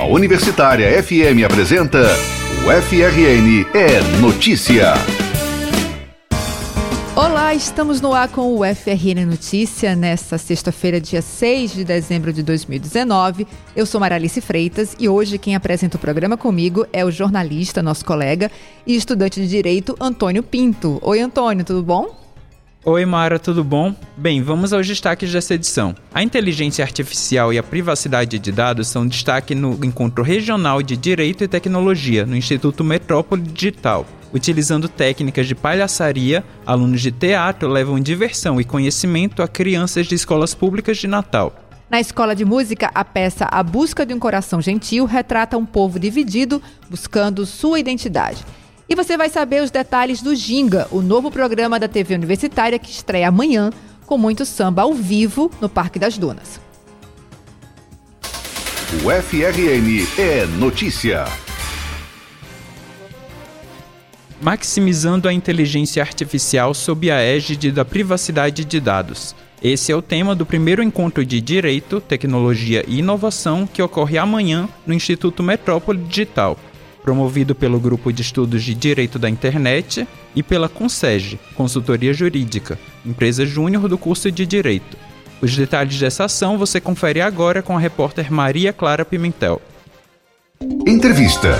A Universitária FM apresenta o FRN é Notícia. Olá, estamos no ar com o FRN Notícia nesta sexta-feira, dia 6 de dezembro de 2019. Eu sou Maralice Freitas e hoje quem apresenta o programa comigo é o jornalista, nosso colega e estudante de Direito, Antônio Pinto. Oi, Antônio, tudo bom? Oi, Mara, tudo bom? Bem, vamos aos destaques dessa edição. A inteligência artificial e a privacidade de dados são destaque no Encontro Regional de Direito e Tecnologia, no Instituto Metrópole Digital. Utilizando técnicas de palhaçaria, alunos de teatro levam diversão e conhecimento a crianças de escolas públicas de Natal. Na escola de música, a peça A Busca de um Coração Gentil retrata um povo dividido buscando sua identidade. E você vai saber os detalhes do Ginga, o novo programa da TV Universitária que estreia amanhã com muito samba ao vivo no Parque das Dunas. O FRN é notícia. Maximizando a inteligência artificial sob a égide da privacidade de dados. Esse é o tema do primeiro encontro de Direito, Tecnologia e Inovação que ocorre amanhã no Instituto Metrópole Digital promovido pelo Grupo de Estudos de Direito da Internet e pela Consege, Consultoria Jurídica, empresa júnior do curso de Direito. Os detalhes dessa ação você confere agora com a repórter Maria Clara Pimentel. Entrevista.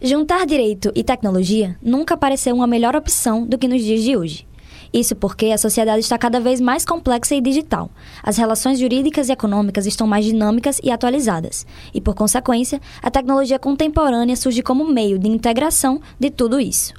Juntar direito e tecnologia nunca pareceu uma melhor opção do que nos dias de hoje. Isso porque a sociedade está cada vez mais complexa e digital. As relações jurídicas e econômicas estão mais dinâmicas e atualizadas. E, por consequência, a tecnologia contemporânea surge como meio de integração de tudo isso.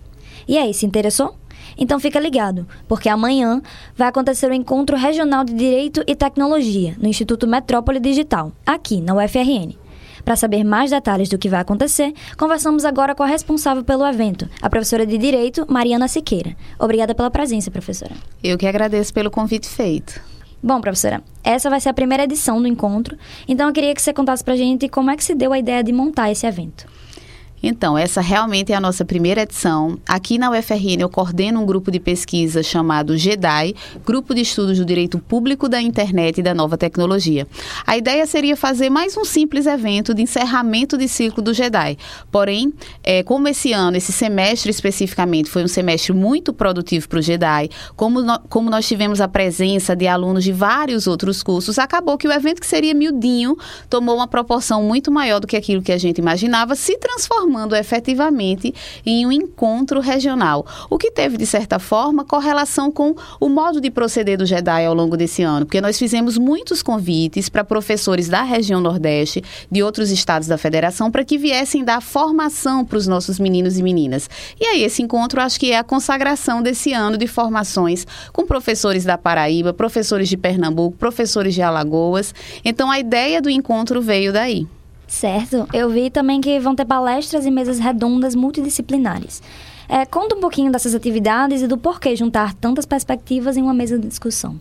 E aí, se interessou? Então fica ligado, porque amanhã vai acontecer o encontro regional de Direito e Tecnologia no Instituto Metrópole Digital, aqui na UFRN. Para saber mais detalhes do que vai acontecer, conversamos agora com a responsável pelo evento, a professora de Direito, Mariana Siqueira. Obrigada pela presença, professora. Eu que agradeço pelo convite feito. Bom, professora, essa vai ser a primeira edição do encontro, então eu queria que você contasse pra gente como é que se deu a ideia de montar esse evento. Então, essa realmente é a nossa primeira edição. Aqui na UFRN eu coordeno um grupo de pesquisa chamado GEDAI, Grupo de Estudos do Direito Público da Internet e da Nova Tecnologia. A ideia seria fazer mais um simples evento de encerramento de ciclo do GEDAI. Porém, é, como esse ano, esse semestre especificamente, foi um semestre muito produtivo para o GEDAI, como, no, como nós tivemos a presença de alunos de vários outros cursos, acabou que o evento que seria miudinho tomou uma proporção muito maior do que aquilo que a gente imaginava, se transformou transformando efetivamente em um encontro regional, o que teve, de certa forma, correlação com o modo de proceder do JEDI ao longo desse ano, porque nós fizemos muitos convites para professores da região Nordeste, de outros estados da federação, para que viessem dar formação para os nossos meninos e meninas. E aí, esse encontro, acho que é a consagração desse ano de formações com professores da Paraíba, professores de Pernambuco, professores de Alagoas. Então, a ideia do encontro veio daí. Certo. Eu vi também que vão ter palestras e mesas redondas multidisciplinares. É, conta um pouquinho dessas atividades e do porquê juntar tantas perspectivas em uma mesa de discussão.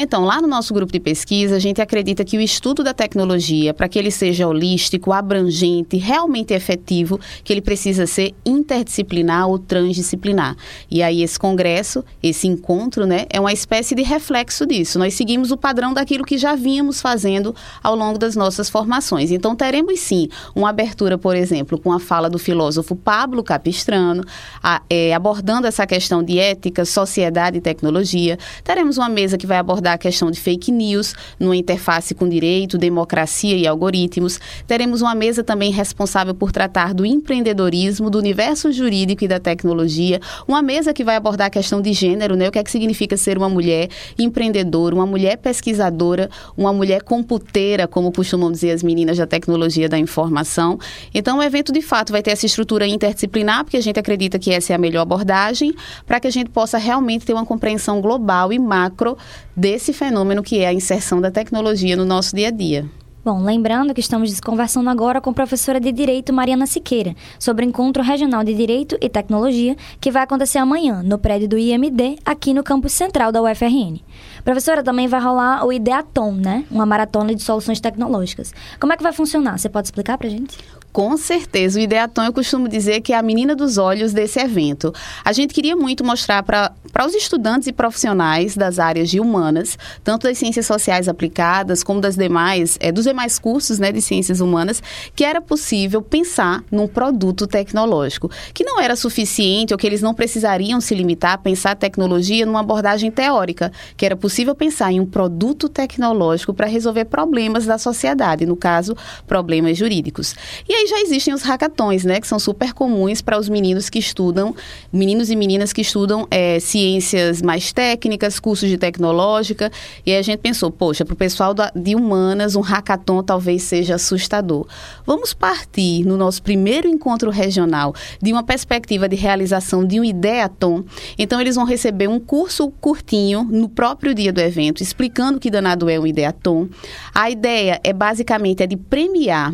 Então, lá no nosso grupo de pesquisa, a gente acredita que o estudo da tecnologia, para que ele seja holístico, abrangente, realmente efetivo, que ele precisa ser interdisciplinar ou transdisciplinar. E aí esse congresso, esse encontro, né, é uma espécie de reflexo disso. Nós seguimos o padrão daquilo que já vínhamos fazendo ao longo das nossas formações. Então, teremos sim uma abertura, por exemplo, com a fala do filósofo Pablo Capistrano, a, é, abordando essa questão de ética, sociedade e tecnologia. Teremos uma mesa que vai abordar abordar a questão de fake news numa interface com direito, democracia e algoritmos. Teremos uma mesa também responsável por tratar do empreendedorismo, do universo jurídico e da tecnologia. Uma mesa que vai abordar a questão de gênero, né? O que é que significa ser uma mulher empreendedora, uma mulher pesquisadora, uma mulher computeira, como costumam dizer as meninas da tecnologia da informação. Então, o evento, de fato, vai ter essa estrutura interdisciplinar, porque a gente acredita que essa é a melhor abordagem, para que a gente possa realmente ter uma compreensão global e macro desse fenômeno que é a inserção da tecnologia no nosso dia a dia. Bom, lembrando que estamos conversando agora com a professora de Direito Mariana Siqueira sobre o Encontro Regional de Direito e Tecnologia que vai acontecer amanhã no prédio do IMD, aqui no campus central da UFRN. Professora, também vai rolar o Ideaton, né? Uma maratona de soluções tecnológicas. Como é que vai funcionar? Você pode explicar pra gente? Com certeza. O Ideaton eu costumo dizer que é a menina dos olhos desse evento. A gente queria muito mostrar para os estudantes e profissionais das áreas de humanas, tanto das ciências sociais aplicadas como das demais, é, dos demais cursos né, de ciências humanas, que era possível pensar num produto tecnológico, que não era suficiente ou que eles não precisariam se limitar a pensar a tecnologia numa abordagem teórica, que era possível pensar em um produto tecnológico para resolver problemas da sociedade, no caso, problemas jurídicos. E aí já existem os hackathons, né, que são super comuns para os meninos que estudam, meninos e meninas que estudam é, ciências mais técnicas, cursos de tecnológica, e aí a gente pensou, poxa, para o pessoal da, de humanas, um hackathon talvez seja assustador. Vamos partir no nosso primeiro encontro regional de uma perspectiva de realização de um ideaton. Então eles vão receber um curso curtinho no próprio dia do evento, explicando que danado é um ideaton. A ideia é basicamente é de premiar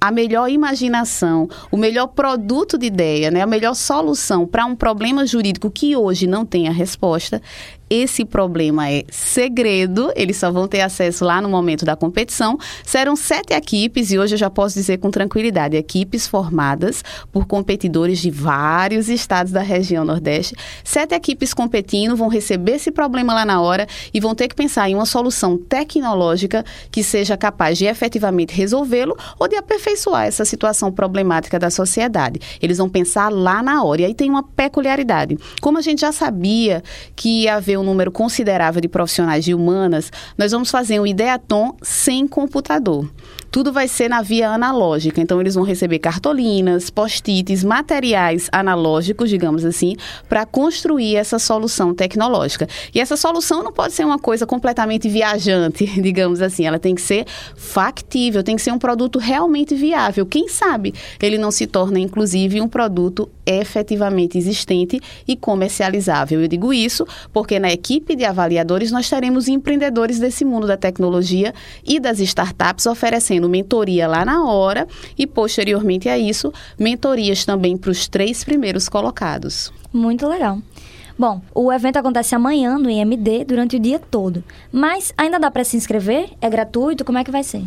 a melhor imaginação, o melhor produto de ideia, né, a melhor solução para um problema jurídico que hoje não tem a resposta, esse problema é segredo, eles só vão ter acesso lá no momento da competição. Serão sete equipes, e hoje eu já posso dizer com tranquilidade: equipes formadas por competidores de vários estados da região Nordeste. Sete equipes competindo vão receber esse problema lá na hora e vão ter que pensar em uma solução tecnológica que seja capaz de efetivamente resolvê-lo ou de aperfeiçoar essa situação problemática da sociedade. Eles vão pensar lá na hora. E aí tem uma peculiaridade. Como a gente já sabia que ia haver um número considerável de profissionais de humanas, nós vamos fazer um Ideaton sem computador tudo vai ser na via analógica. Então, eles vão receber cartolinas, post-its, materiais analógicos, digamos assim, para construir essa solução tecnológica. E essa solução não pode ser uma coisa completamente viajante, digamos assim. Ela tem que ser factível, tem que ser um produto realmente viável. Quem sabe ele não se torna, inclusive, um produto efetivamente existente e comercializável. Eu digo isso porque na equipe de avaliadores nós teremos empreendedores desse mundo da tecnologia e das startups oferecendo mentoria lá na hora e, posteriormente a isso, mentorias também para os três primeiros colocados. Muito legal. Bom, o evento acontece amanhã no IMD durante o dia todo. Mas ainda dá para se inscrever? É gratuito? Como é que vai ser?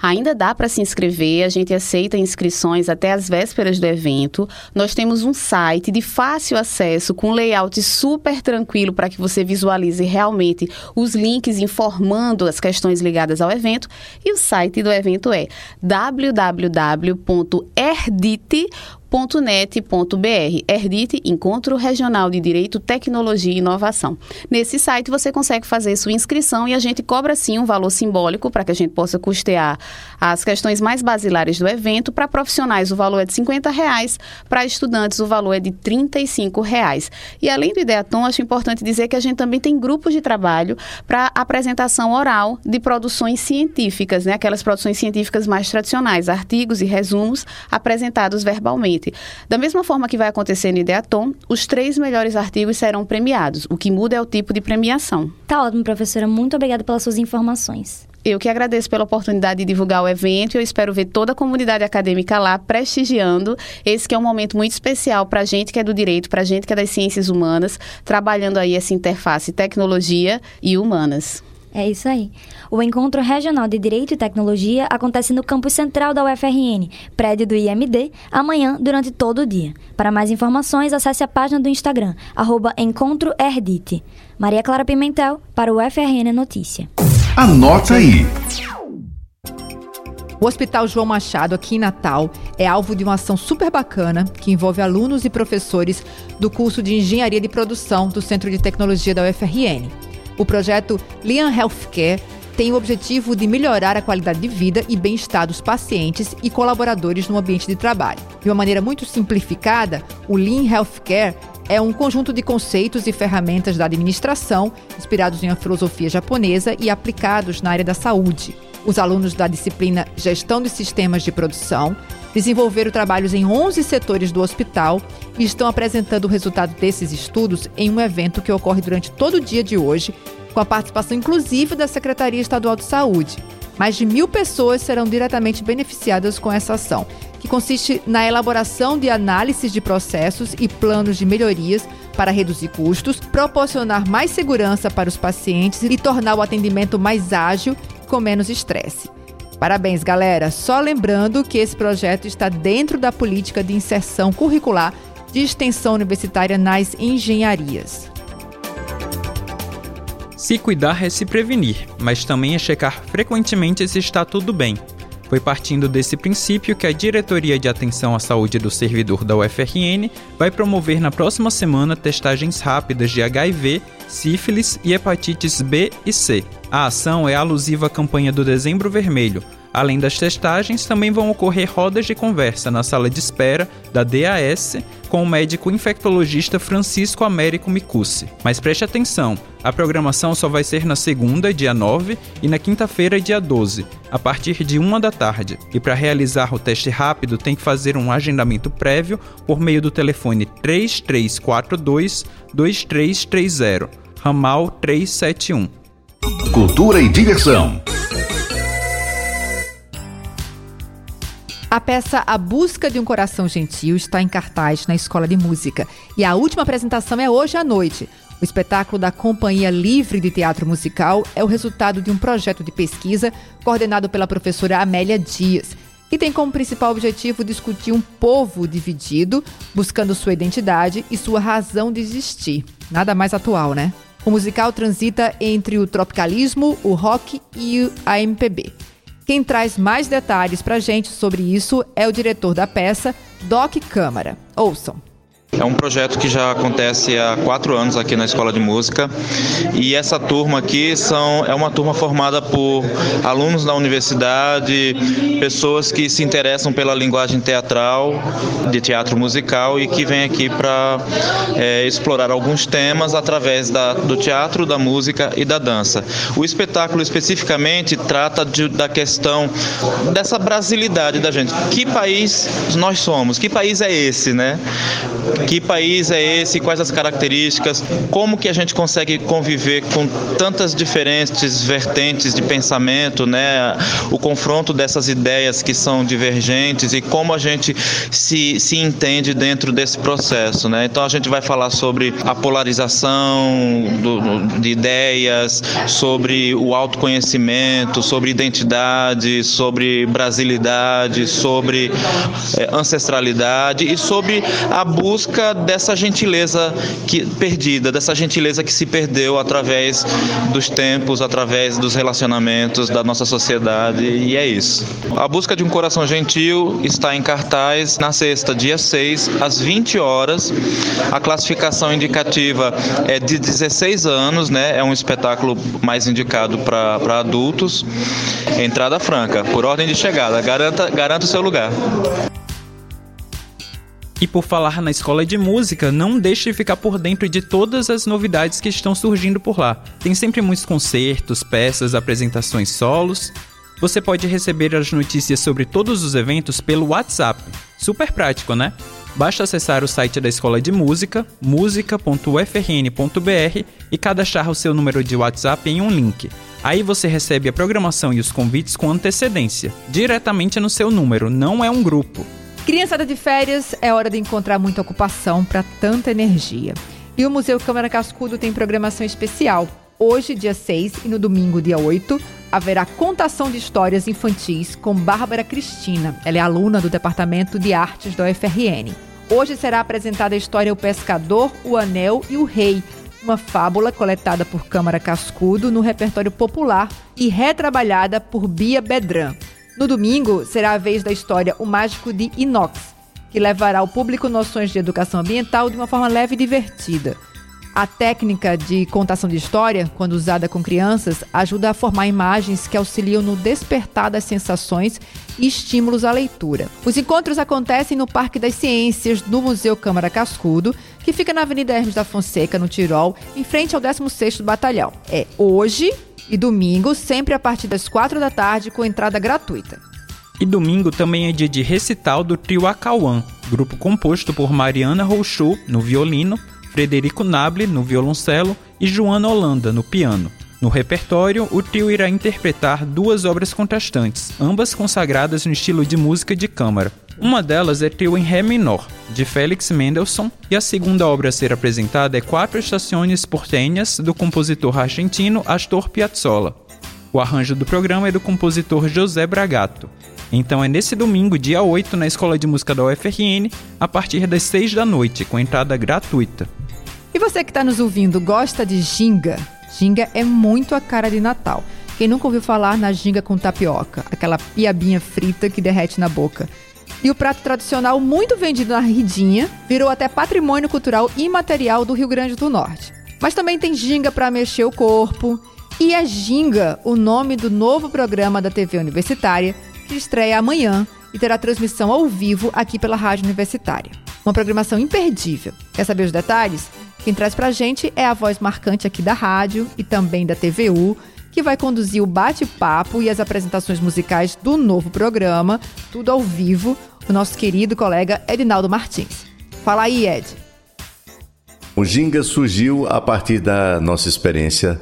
Ainda dá para se inscrever, a gente aceita inscrições até as vésperas do evento. Nós temos um site de fácil acesso, com layout super tranquilo para que você visualize realmente os links informando as questões ligadas ao evento. E o site do evento é www.erdit.com .net.br, Erdite, Encontro Regional de Direito, Tecnologia e Inovação. Nesse site você consegue fazer sua inscrição e a gente cobra sim um valor simbólico para que a gente possa custear as questões mais basilares do evento. Para profissionais o valor é de 50 reais, para estudantes o valor é de 35 reais. E além do Ideaton, acho importante dizer que a gente também tem grupos de trabalho para apresentação oral de produções científicas, né? aquelas produções científicas mais tradicionais, artigos e resumos apresentados verbalmente. Da mesma forma que vai acontecer no Ideaton, os três melhores artigos serão premiados. O que muda é o tipo de premiação. Tá ótimo, professora. Muito obrigada pelas suas informações. Eu que agradeço pela oportunidade de divulgar o evento e eu espero ver toda a comunidade acadêmica lá prestigiando. Esse que é um momento muito especial para a gente que é do direito, para a gente que é das ciências humanas, trabalhando aí essa interface tecnologia e humanas. É isso aí. O Encontro Regional de Direito e Tecnologia acontece no campus central da UFRN, prédio do IMD, amanhã durante todo o dia. Para mais informações, acesse a página do Instagram, EncontroErdite. Maria Clara Pimentel, para o UFRN Notícia. Anota aí. O Hospital João Machado, aqui em Natal, é alvo de uma ação super bacana que envolve alunos e professores do curso de Engenharia de Produção do Centro de Tecnologia da UFRN. O projeto Lian Healthcare tem o objetivo de melhorar a qualidade de vida e bem-estar dos pacientes e colaboradores no ambiente de trabalho. De uma maneira muito simplificada, o Lean Healthcare é um conjunto de conceitos e ferramentas da administração, inspirados em uma filosofia japonesa e aplicados na área da saúde. Os alunos da disciplina Gestão de Sistemas de Produção desenvolveram trabalhos em 11 setores do hospital e estão apresentando o resultado desses estudos em um evento que ocorre durante todo o dia de hoje, com a participação inclusive da Secretaria Estadual de Saúde. Mais de mil pessoas serão diretamente beneficiadas com essa ação, que consiste na elaboração de análises de processos e planos de melhorias para reduzir custos, proporcionar mais segurança para os pacientes e tornar o atendimento mais ágil e com menos estresse. Parabéns, galera. Só lembrando que esse projeto está dentro da política de inserção curricular de extensão universitária nas engenharias. Se cuidar é se prevenir, mas também é checar frequentemente se está tudo bem. Foi partindo desse princípio que a Diretoria de Atenção à Saúde do Servidor da UFRN vai promover na próxima semana testagens rápidas de HIV, sífilis e hepatites B e C. A ação é alusiva à campanha do Dezembro Vermelho, Além das testagens, também vão ocorrer rodas de conversa na sala de espera da DAS com o médico infectologista Francisco Américo Micucci. Mas preste atenção, a programação só vai ser na segunda, dia 9, e na quinta-feira, dia 12, a partir de 1 da tarde. E para realizar o teste rápido, tem que fazer um agendamento prévio por meio do telefone 3342 2330, ramal 371. Cultura e diversão. A peça A Busca de um Coração Gentil está em cartaz na Escola de Música e a última apresentação é hoje à noite. O espetáculo da Companhia Livre de Teatro Musical é o resultado de um projeto de pesquisa coordenado pela professora Amélia Dias e tem como principal objetivo discutir um povo dividido, buscando sua identidade e sua razão de existir. Nada mais atual, né? O musical transita entre o tropicalismo, o rock e a MPB. Quem traz mais detalhes para gente sobre isso é o diretor da peça, Doc Câmara. Ouçam. É um projeto que já acontece há quatro anos aqui na Escola de Música e essa turma aqui são, é uma turma formada por alunos da universidade, pessoas que se interessam pela linguagem teatral, de teatro musical e que vêm aqui para é, explorar alguns temas através da, do teatro, da música e da dança. O espetáculo especificamente trata de, da questão dessa brasilidade da gente. Que país nós somos? Que país é esse, né? Que país é esse? Quais as características? Como que a gente consegue conviver com tantas diferentes vertentes de pensamento, né? O confronto dessas ideias que são divergentes e como a gente se, se entende dentro desse processo, né? Então a gente vai falar sobre a polarização do, de ideias, sobre o autoconhecimento, sobre identidade, sobre brasilidade, sobre é, ancestralidade e sobre a busca busca dessa gentileza que perdida, dessa gentileza que se perdeu através dos tempos, através dos relacionamentos da nossa sociedade, e é isso. A busca de um coração gentil está em cartaz na sexta, dia 6, às 20 horas. A classificação indicativa é de 16 anos, né? É um espetáculo mais indicado para adultos. Entrada franca, por ordem de chegada. Garanta, garanta o seu lugar. E por falar na escola de música, não deixe de ficar por dentro de todas as novidades que estão surgindo por lá. Tem sempre muitos concertos, peças, apresentações solos. Você pode receber as notícias sobre todos os eventos pelo WhatsApp. Super prático, né? Basta acessar o site da Escola de Música, musica.ufrn.br e cadastrar o seu número de WhatsApp em um link. Aí você recebe a programação e os convites com antecedência, diretamente no seu número, não é um grupo. Criançada de férias é hora de encontrar muita ocupação para tanta energia. E o Museu Câmara Cascudo tem programação especial. Hoje, dia 6, e no domingo, dia 8, haverá contação de histórias infantis com Bárbara Cristina. Ela é aluna do Departamento de Artes da UFRN. Hoje será apresentada a história O Pescador, o Anel e o Rei, uma fábula coletada por Câmara Cascudo no repertório popular e retrabalhada por Bia Bedran. No domingo, será a vez da história O Mágico de Inox, que levará ao público noções de educação ambiental de uma forma leve e divertida. A técnica de contação de história, quando usada com crianças, ajuda a formar imagens que auxiliam no despertar das sensações e estímulos à leitura. Os encontros acontecem no Parque das Ciências, do Museu Câmara Cascudo, que fica na Avenida Hermes da Fonseca, no Tirol, em frente ao 16º Batalhão. É hoje, e domingo, sempre a partir das quatro da tarde, com entrada gratuita. E domingo também é dia de recital do trio Acauã, grupo composto por Mariana Rouchou no violino, Frederico Nable no violoncelo e Joana Holanda no piano. No repertório, o trio irá interpretar duas obras contrastantes, ambas consagradas no estilo de música de câmara. Uma delas é Trio em Ré menor, de Félix Mendelssohn, e a segunda obra a ser apresentada é Quatro Estações Portenhas, do compositor argentino Astor Piazzolla. O arranjo do programa é do compositor José Bragato. Então é nesse domingo, dia 8, na Escola de Música da UFRN, a partir das 6 da noite, com entrada gratuita. E você que está nos ouvindo, gosta de ginga? Ginga é muito a cara de Natal. Quem nunca ouviu falar na ginga com tapioca, aquela piabinha frita que derrete na boca? E o prato tradicional, muito vendido na Ridinha, virou até patrimônio cultural imaterial do Rio Grande do Norte. Mas também tem ginga para mexer o corpo. E a Ginga, o nome do novo programa da TV Universitária, que estreia amanhã e terá transmissão ao vivo aqui pela Rádio Universitária. Uma programação imperdível. Quer saber os detalhes? Quem traz pra gente é a voz marcante aqui da rádio e também da TVU, que vai conduzir o bate-papo e as apresentações musicais do novo programa, tudo ao vivo, o nosso querido colega Edinaldo Martins. Fala aí, Ed. O Ginga surgiu a partir da nossa experiência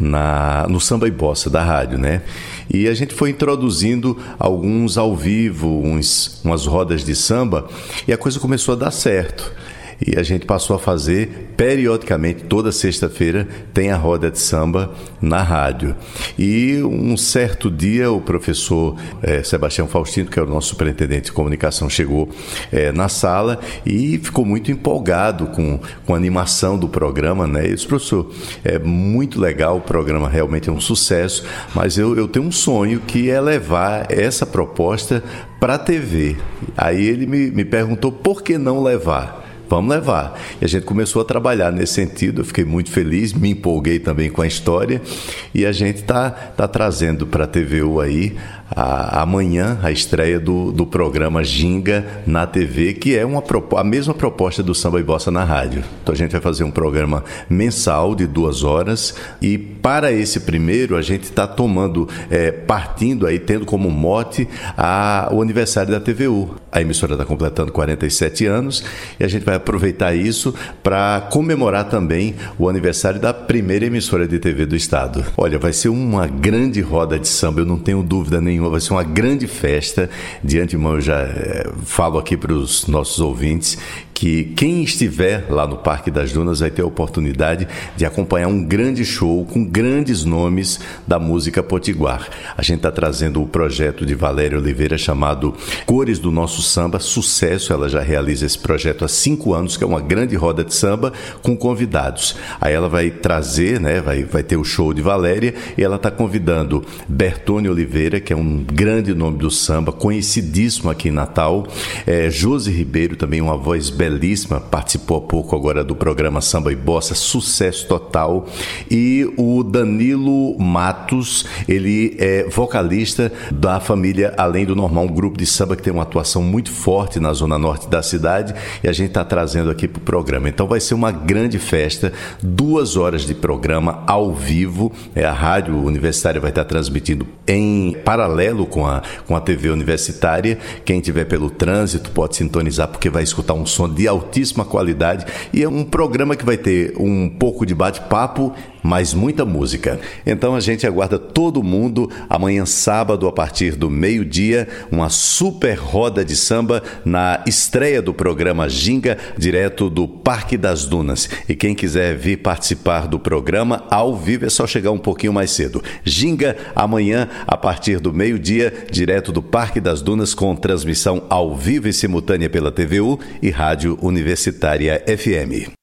na, no samba e bossa da rádio, né? E a gente foi introduzindo alguns ao vivo, uns, umas rodas de samba, e a coisa começou a dar certo e a gente passou a fazer periodicamente, toda sexta-feira, tem a roda de samba na rádio. E um certo dia o professor é, Sebastião Faustino, que é o nosso superintendente de comunicação, chegou é, na sala e ficou muito empolgado com, com a animação do programa, né? E disse, professor, é muito legal, o programa realmente é um sucesso, mas eu, eu tenho um sonho que é levar essa proposta para a TV. Aí ele me, me perguntou por que não levar vamos levar. E a gente começou a trabalhar nesse sentido, eu fiquei muito feliz, me empolguei também com a história e a gente está tá trazendo para a TVU aí a, amanhã a estreia do, do programa Ginga na TV, que é uma, a mesma proposta do Samba e Bossa na rádio. Então a gente vai fazer um programa mensal de duas horas e para esse primeiro a gente está tomando, é, partindo aí, tendo como mote a, o aniversário da TVU. A emissora está completando 47 anos e a gente vai aproveitar isso para comemorar também o aniversário da primeira emissora de TV do estado. Olha, vai ser uma grande roda de samba, eu não tenho dúvida nenhuma nenhuma, vai ser uma grande festa. De antemão, eu já é, falo aqui para os nossos ouvintes que quem estiver lá no Parque das Dunas vai ter a oportunidade de acompanhar um grande show com grandes nomes da música potiguar. A gente está trazendo o projeto de Valéria Oliveira chamado Cores do Nosso Samba, sucesso. Ela já realiza esse projeto há cinco anos, que é uma grande roda de samba com convidados. Aí ela vai trazer, né, vai, vai ter o show de Valéria e ela está convidando Bertone Oliveira, que é um grande nome do samba, conhecidíssimo aqui em Natal, é, Josi Ribeiro, também uma voz belíssima belíssima, participou há pouco agora do programa Samba e Bossa, sucesso total. E o Danilo Matos, ele é vocalista da família Além do Normal, um grupo de samba que tem uma atuação muito forte na zona norte da cidade e a gente está trazendo aqui para o programa. Então vai ser uma grande festa, duas horas de programa ao vivo. É, a rádio universitária vai estar transmitindo em paralelo com a, com a TV universitária. Quem tiver pelo trânsito pode sintonizar porque vai escutar um som de de altíssima qualidade e é um programa que vai ter um pouco de bate-papo, mas muita música. Então a gente aguarda todo mundo amanhã sábado a partir do meio-dia, uma super roda de samba na estreia do programa Ginga, direto do Parque das Dunas. E quem quiser vir participar do programa ao vivo é só chegar um pouquinho mais cedo. Ginga amanhã a partir do meio-dia, direto do Parque das Dunas com transmissão ao vivo e simultânea pela TVU e Rádio Rádio Universitária FM.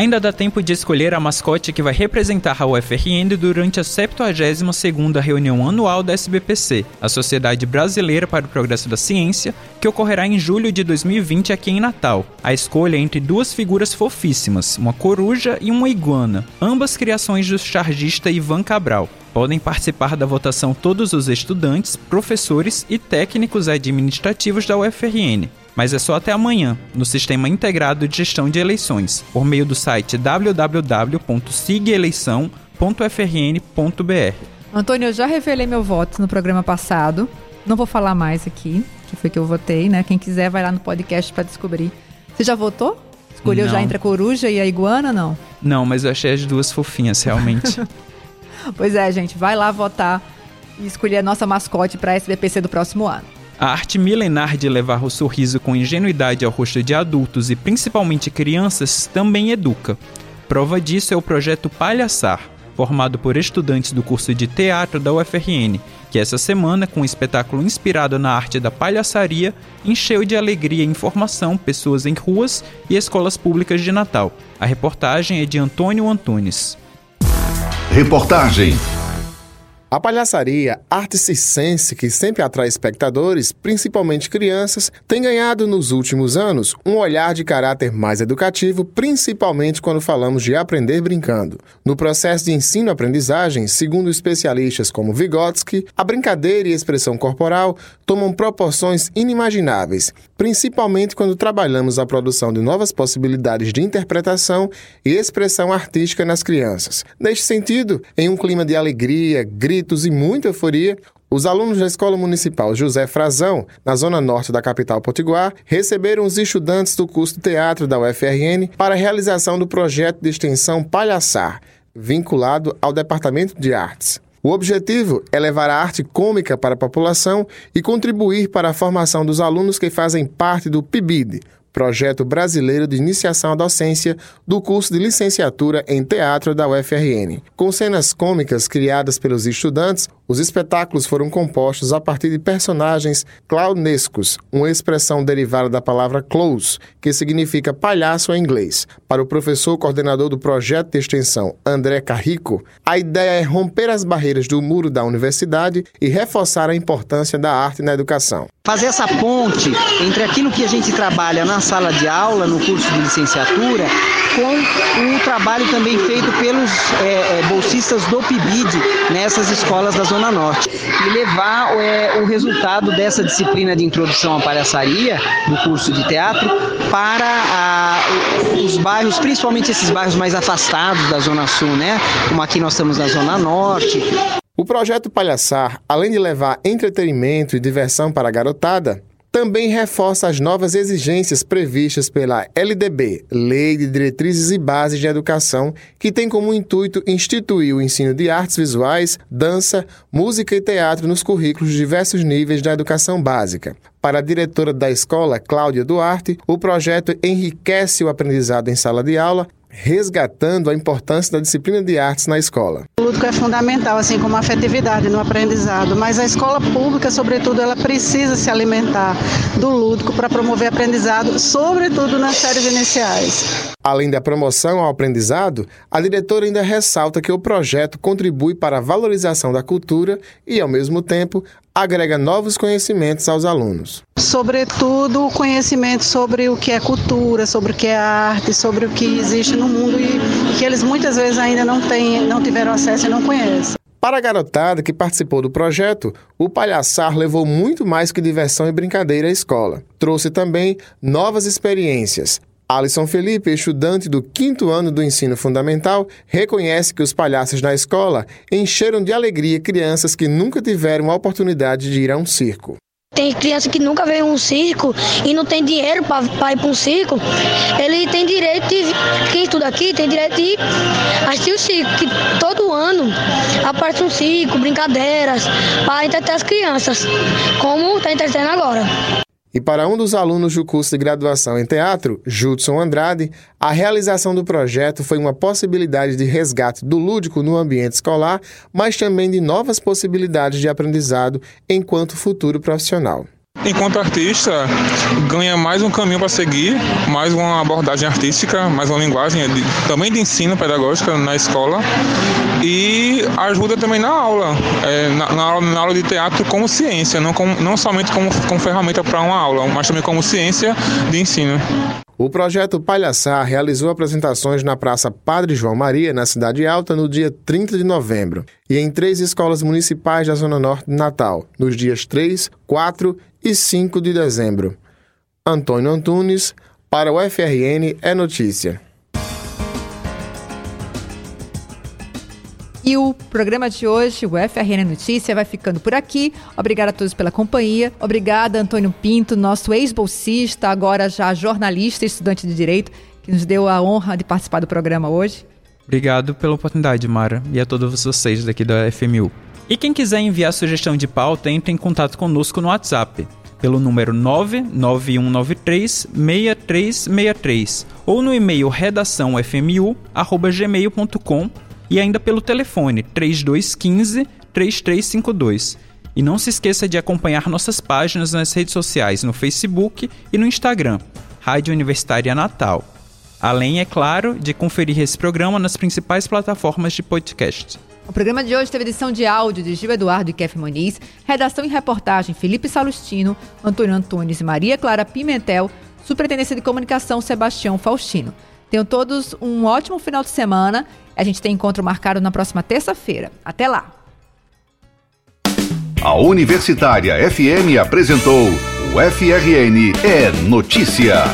Ainda dá tempo de escolher a mascote que vai representar a UFRN durante a 72ª reunião anual da SBPC, a Sociedade Brasileira para o Progresso da Ciência, que ocorrerá em julho de 2020 aqui em Natal. A escolha é entre duas figuras fofíssimas, uma coruja e uma iguana, ambas criações do chargista Ivan Cabral. Podem participar da votação todos os estudantes, professores e técnicos administrativos da UFRN mas é só até amanhã, no Sistema Integrado de Gestão de Eleições, por meio do site www.sigeeleição.frn.br. Antônio, eu já revelei meu voto no programa passado. Não vou falar mais aqui, que foi que eu votei, né? Quem quiser vai lá no podcast para descobrir. Você já votou? Escolheu não. já entre a coruja e a iguana, não? Não, mas eu achei as duas fofinhas, realmente. pois é, gente, vai lá votar e escolher a nossa mascote para a SBPC do próximo ano. A arte milenar de levar o sorriso com ingenuidade ao rosto de adultos e principalmente crianças também educa. Prova disso é o projeto Palhaçar, formado por estudantes do curso de teatro da UFRN, que essa semana, com um espetáculo inspirado na arte da palhaçaria, encheu de alegria e informação pessoas em ruas e escolas públicas de Natal. A reportagem é de Antônio Antunes. Reportagem a palhaçaria arte circense, que sempre atrai espectadores, principalmente crianças, tem ganhado nos últimos anos um olhar de caráter mais educativo, principalmente quando falamos de aprender brincando. No processo de ensino-aprendizagem, segundo especialistas como Vygotsky, a brincadeira e a expressão corporal tomam proporções inimagináveis, principalmente quando trabalhamos a produção de novas possibilidades de interpretação e expressão artística nas crianças. Neste sentido, em um clima de alegria, grito, gritos e muita euforia, os alunos da Escola Municipal José Frazão, na zona norte da capital potiguar, receberam os estudantes do curso de teatro da UFRN para a realização do projeto de extensão Palhaçar, vinculado ao Departamento de Artes. O objetivo é levar a arte cômica para a população e contribuir para a formação dos alunos que fazem parte do PIBID, projeto brasileiro de iniciação à docência do curso de licenciatura em teatro da UFRN. Com cenas cômicas criadas pelos estudantes, os espetáculos foram compostos a partir de personagens clownescos, uma expressão derivada da palavra close, que significa palhaço em inglês. Para o professor coordenador do projeto de extensão, André Carrico, a ideia é romper as barreiras do muro da universidade e reforçar a importância da arte na educação. Fazer essa ponte entre aquilo que a gente trabalha na sala de aula, no curso de licenciatura, com o trabalho também feito pelos é, bolsistas do PIBID nessas escolas da Zona Zona Norte e levar é, o resultado dessa disciplina de introdução à palhaçaria no curso de teatro para a, os bairros, principalmente esses bairros mais afastados da Zona Sul, né? Como aqui nós estamos na Zona Norte. O projeto Palhaçar, além de levar entretenimento e diversão para a garotada, também reforça as novas exigências previstas pela LDB, Lei de Diretrizes e Bases de Educação, que tem como intuito instituir o ensino de artes visuais, dança, música e teatro nos currículos de diversos níveis da educação básica. Para a diretora da escola, Cláudia Duarte, o projeto enriquece o aprendizado em sala de aula resgatando a importância da disciplina de artes na escola. O lúdico é fundamental, assim como a afetividade no aprendizado, mas a escola pública, sobretudo, ela precisa se alimentar do lúdico para promover aprendizado, sobretudo nas séries iniciais. Além da promoção ao aprendizado, a diretora ainda ressalta que o projeto contribui para a valorização da cultura e, ao mesmo tempo, agrega novos conhecimentos aos alunos. Sobretudo o conhecimento sobre o que é cultura, sobre o que é arte, sobre o que existe no mundo e que eles muitas vezes ainda não, têm, não tiveram acesso e não conhecem. Para a garotada que participou do projeto, o palhaçar levou muito mais que diversão e brincadeira à escola. Trouxe também novas experiências, Alisson Felipe, estudante do quinto ano do ensino fundamental, reconhece que os palhaços na escola encheram de alegria crianças que nunca tiveram a oportunidade de ir a um circo. Tem criança que nunca veio a um circo e não tem dinheiro para ir para um circo. Ele tem direito de. Quem estuda aqui tem direito de assistir o circo, que todo ano aparece um circo, brincadeiras, para entreter as crianças, como está entretendo agora. E para um dos alunos do curso de graduação em teatro, Judson Andrade, a realização do projeto foi uma possibilidade de resgate do lúdico no ambiente escolar, mas também de novas possibilidades de aprendizado enquanto futuro profissional. Enquanto artista, ganha mais um caminho para seguir, mais uma abordagem artística, mais uma linguagem de, também de ensino pedagógica na escola e ajuda também na aula, é, na, na, na aula de teatro como ciência, não, como, não somente como, como ferramenta para uma aula, mas também como ciência de ensino. O projeto Palhaçar realizou apresentações na Praça Padre João Maria, na Cidade Alta, no dia 30 de novembro, e em três escolas municipais da Zona Norte de Natal, nos dias 3, 4 e 5 de dezembro. Antônio Antunes, para o FRN é Notícia. E o programa de hoje, o FRN Notícia, vai ficando por aqui. Obrigada a todos pela companhia. Obrigada, Antônio Pinto, nosso ex-bolsista, agora já jornalista e estudante de Direito, que nos deu a honra de participar do programa hoje. Obrigado pela oportunidade, Mara, e a todos vocês daqui da FMU. E quem quiser enviar sugestão de pauta, entre em contato conosco no WhatsApp pelo número 99193 6363 ou no e-mail redaçãofmu@gmail.com e ainda pelo telefone 3215 3352. E não se esqueça de acompanhar nossas páginas nas redes sociais no Facebook e no Instagram, Rádio Universitária Natal. Além, é claro, de conferir esse programa nas principais plataformas de podcast. O programa de hoje teve edição de áudio de Gil Eduardo e Kef Moniz, redação e reportagem Felipe Salustino, Antônio Antunes e Maria Clara Pimentel, superintendência de comunicação Sebastião Faustino. Tenham todos um ótimo final de semana. A gente tem encontro marcado na próxima terça-feira. Até lá! A Universitária FM apresentou o FRN é Notícia.